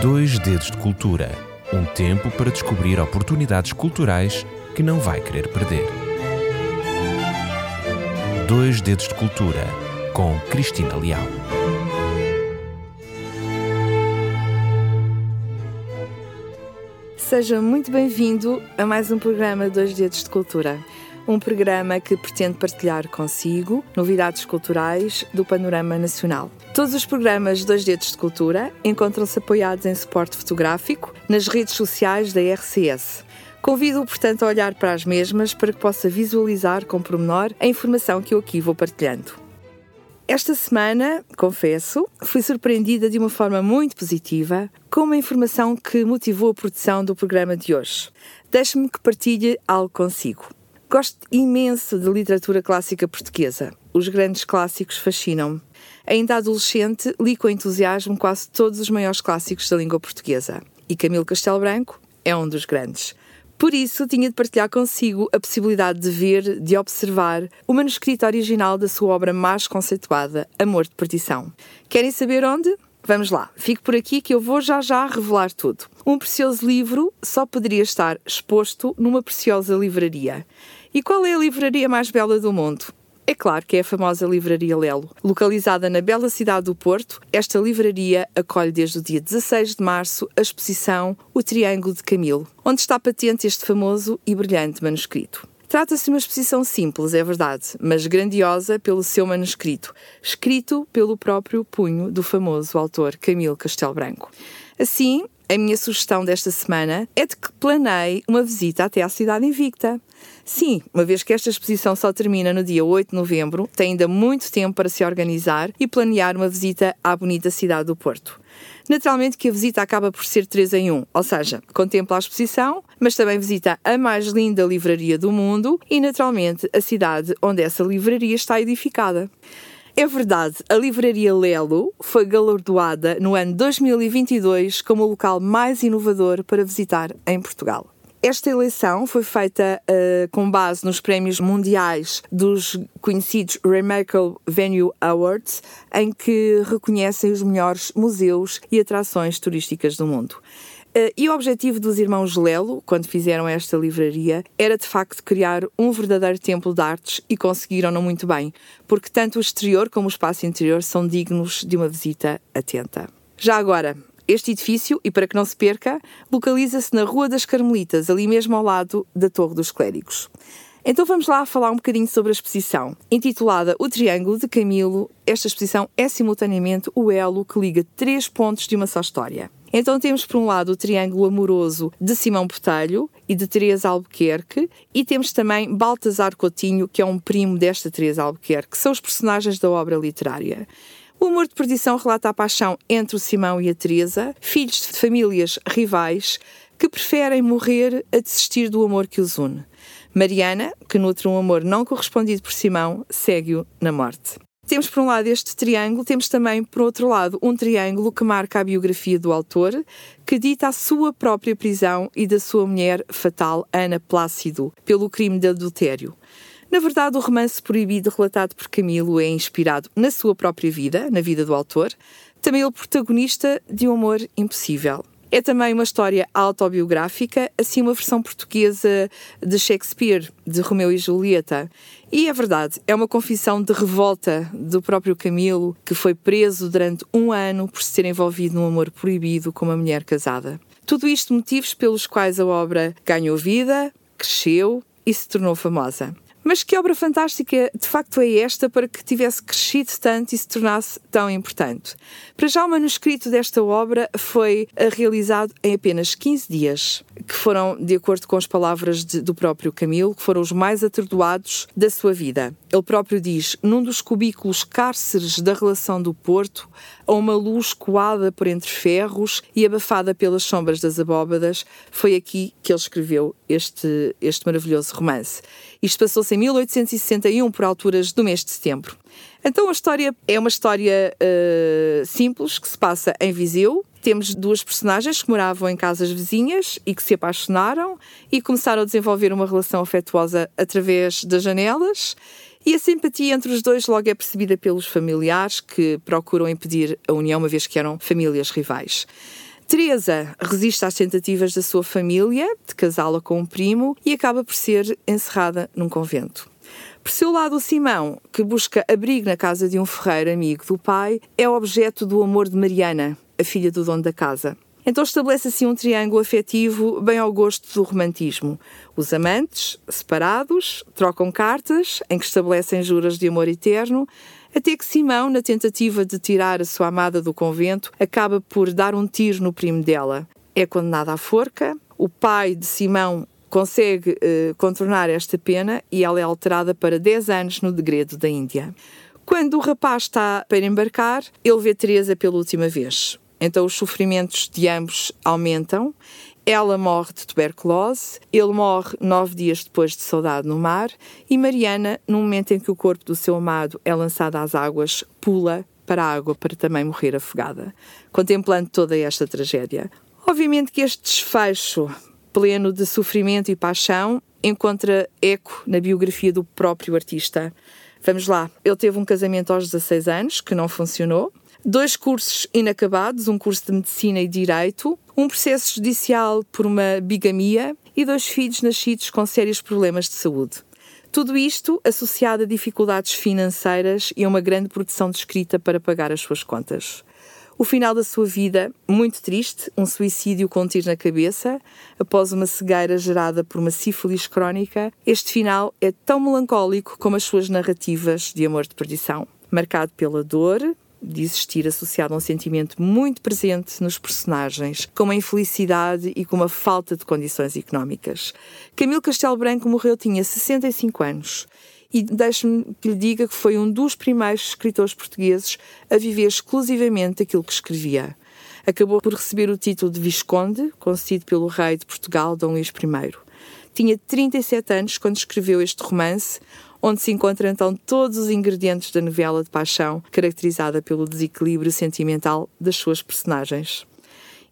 Dois Dedos de Cultura um tempo para descobrir oportunidades culturais que não vai querer perder. Dois Dedos de Cultura com Cristina Leal. Seja muito bem-vindo a mais um programa Dois Dedos de Cultura. Um programa que pretende partilhar consigo novidades culturais do panorama nacional. Todos os programas Dois Dedos de Cultura encontram-se apoiados em suporte fotográfico nas redes sociais da RCS. Convido-o, portanto, a olhar para as mesmas para que possa visualizar com pormenor a informação que eu aqui vou partilhando. Esta semana, confesso, fui surpreendida de uma forma muito positiva com uma informação que motivou a produção do programa de hoje. Deixe-me que partilhe algo consigo. Gosto imenso de literatura clássica portuguesa. Os grandes clássicos fascinam-me. Ainda adolescente, li com entusiasmo quase todos os maiores clássicos da língua portuguesa. E Camilo Castelo Branco é um dos grandes. Por isso, tinha de partilhar consigo a possibilidade de ver, de observar, o manuscrito original da sua obra mais conceituada, Amor de Perdição. Querem saber onde? Vamos lá, fique por aqui que eu vou já já revelar tudo. Um precioso livro só poderia estar exposto numa preciosa livraria. E qual é a livraria mais bela do mundo? É claro que é a famosa Livraria Lelo. Localizada na bela cidade do Porto, esta livraria acolhe desde o dia 16 de março a exposição O Triângulo de Camilo, onde está patente este famoso e brilhante manuscrito. Trata-se de uma exposição simples, é verdade, mas grandiosa pelo seu manuscrito, escrito pelo próprio punho do famoso autor Camilo Castelo Branco. Assim, a minha sugestão desta semana é de que planeie uma visita até à Cidade Invicta. Sim, uma vez que esta exposição só termina no dia 8 de novembro, tem ainda muito tempo para se organizar e planear uma visita à bonita cidade do Porto. Naturalmente que a visita acaba por ser 3 em 1, ou seja, contempla a exposição, mas também visita a mais linda livraria do mundo e, naturalmente, a cidade onde essa livraria está edificada. É verdade, a Livraria Lelo foi galardoada no ano 2022 como o local mais inovador para visitar em Portugal. Esta eleição foi feita uh, com base nos prémios mundiais dos conhecidos Remarkable Venue Awards, em que reconhecem os melhores museus e atrações turísticas do mundo. Uh, e o objetivo dos irmãos Lelo, quando fizeram esta livraria, era de facto criar um verdadeiro templo de artes e conseguiram-no muito bem, porque tanto o exterior como o espaço interior são dignos de uma visita atenta. Já agora, este edifício, e para que não se perca, localiza-se na Rua das Carmelitas, ali mesmo ao lado da Torre dos Clérigos. Então vamos lá falar um bocadinho sobre a exposição. Intitulada O Triângulo de Camilo, esta exposição é simultaneamente o elo que liga três pontos de uma só história. Então temos por um lado o triângulo amoroso de Simão Botelho e de Teresa Albuquerque e temos também Baltasar Coutinho, que é um primo desta Teresa Albuquerque, que são os personagens da obra literária. O Amor de Perdição relata a paixão entre o Simão e a Teresa, filhos de famílias rivais que preferem morrer a desistir do amor que os une. Mariana, que nutre um amor não correspondido por Simão, segue-o na morte. Temos por um lado este triângulo, temos também por outro lado um triângulo que marca a biografia do autor, que dita a sua própria prisão e da sua mulher fatal, Ana Plácido, pelo crime de adultério. Na verdade, o romance proibido relatado por Camilo é inspirado na sua própria vida, na vida do autor, também ele protagonista de um amor impossível. É também uma história autobiográfica, assim uma versão portuguesa de Shakespeare, de Romeu e Julieta. E é verdade, é uma confissão de revolta do próprio Camilo, que foi preso durante um ano por se ter envolvido num amor proibido com uma mulher casada. Tudo isto motivos pelos quais a obra ganhou vida, cresceu e se tornou famosa. Mas que obra fantástica de facto é esta para que tivesse crescido tanto e se tornasse tão importante? Para já, o manuscrito desta obra foi eh, realizado em apenas 15 dias, que foram, de acordo com as palavras de, do próprio Camilo, que foram os mais atordoados da sua vida. Ele próprio diz: num dos cubículos cárceres da relação do Porto, a uma luz coada por entre ferros e abafada pelas sombras das abóbadas, foi aqui que ele escreveu este, este maravilhoso romance. Isto passou-se em 1861, por alturas do mês de setembro. Então a história é uma história uh, simples que se passa em Viseu. Temos duas personagens que moravam em casas vizinhas e que se apaixonaram e começaram a desenvolver uma relação afetuosa através das janelas. E a simpatia entre os dois logo é percebida pelos familiares que procuram impedir a união, uma vez que eram famílias rivais. Teresa resiste às tentativas da sua família de casá-la com um primo e acaba por ser encerrada num convento. Por seu lado, o Simão, que busca abrigo na casa de um ferreiro amigo do pai, é objeto do amor de Mariana, a filha do dono da casa. Então estabelece assim um triângulo afetivo bem ao gosto do romantismo. Os amantes, separados, trocam cartas em que estabelecem juras de amor eterno, até que Simão, na tentativa de tirar a sua amada do convento, acaba por dar um tiro no primo dela. É condenada à forca. O pai de Simão consegue uh, contornar esta pena e ela é alterada para 10 anos no degredo da Índia. Quando o rapaz está para embarcar, ele vê Teresa pela última vez. Então os sofrimentos de ambos aumentam. Ela morre de tuberculose, ele morre nove dias depois de saudade no mar e Mariana, no momento em que o corpo do seu amado é lançado às águas, pula para a água para também morrer afogada, contemplando toda esta tragédia. Obviamente que este desfecho, pleno de sofrimento e paixão, encontra eco na biografia do próprio artista. Vamos lá, ele teve um casamento aos 16 anos que não funcionou, dois cursos inacabados, um curso de medicina e direito, um processo judicial por uma bigamia e dois filhos nascidos com sérios problemas de saúde. Tudo isto associado a dificuldades financeiras e a uma grande produção de escrita para pagar as suas contas. O final da sua vida, muito triste, um suicídio com um tiro na cabeça, após uma cegueira gerada por uma sífilis crónica, este final é tão melancólico como as suas narrativas de amor de perdição. Marcado pela dor, de existir associado a um sentimento muito presente nos personagens, com uma infelicidade e com uma falta de condições económicas. Camilo Castelo Branco morreu, tinha 65 anos. E deixe-me que lhe diga que foi um dos primeiros escritores portugueses a viver exclusivamente aquilo que escrevia. Acabou por receber o título de Visconde, concedido pelo rei de Portugal, Dom Luís I. Tinha 37 anos quando escreveu este romance, onde se encontram então todos os ingredientes da novela de paixão, caracterizada pelo desequilíbrio sentimental das suas personagens.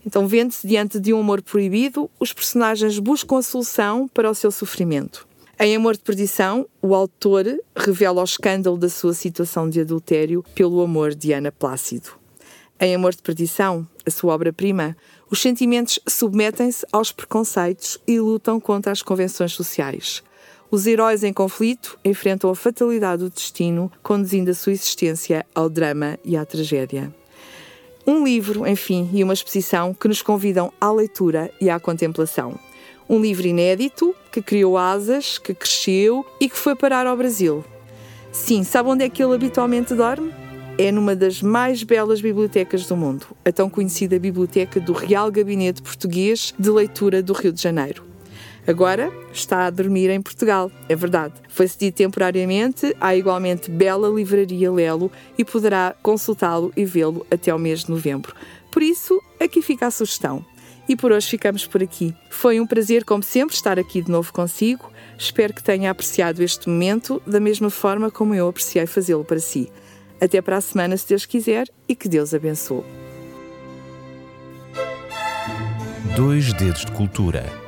Então, vendo-se diante de um amor proibido, os personagens buscam a solução para o seu sofrimento. Em Amor de Perdição, o autor revela o escândalo da sua situação de adultério pelo amor de Ana Plácido. Em Amor de Perdição, a sua obra-prima, os sentimentos submetem-se aos preconceitos e lutam contra as convenções sociais. Os heróis em conflito enfrentam a fatalidade do destino, conduzindo a sua existência ao drama e à tragédia. Um livro, enfim, e uma exposição que nos convidam à leitura e à contemplação. Um livro inédito, que criou asas, que cresceu e que foi parar ao Brasil. Sim, sabe onde é que ele habitualmente dorme? É numa das mais belas bibliotecas do mundo, a tão conhecida Biblioteca do Real Gabinete Português de Leitura do Rio de Janeiro. Agora está a dormir em Portugal, é verdade. Foi cedido temporariamente à igualmente bela livraria Lelo e poderá consultá-lo e vê-lo até o mês de novembro. Por isso, aqui fica a sugestão. E por hoje ficamos por aqui. Foi um prazer, como sempre, estar aqui de novo consigo. Espero que tenha apreciado este momento da mesma forma como eu apreciei fazê-lo para si. Até para a semana, se Deus quiser, e que Deus abençoe. Dois Dedos de Cultura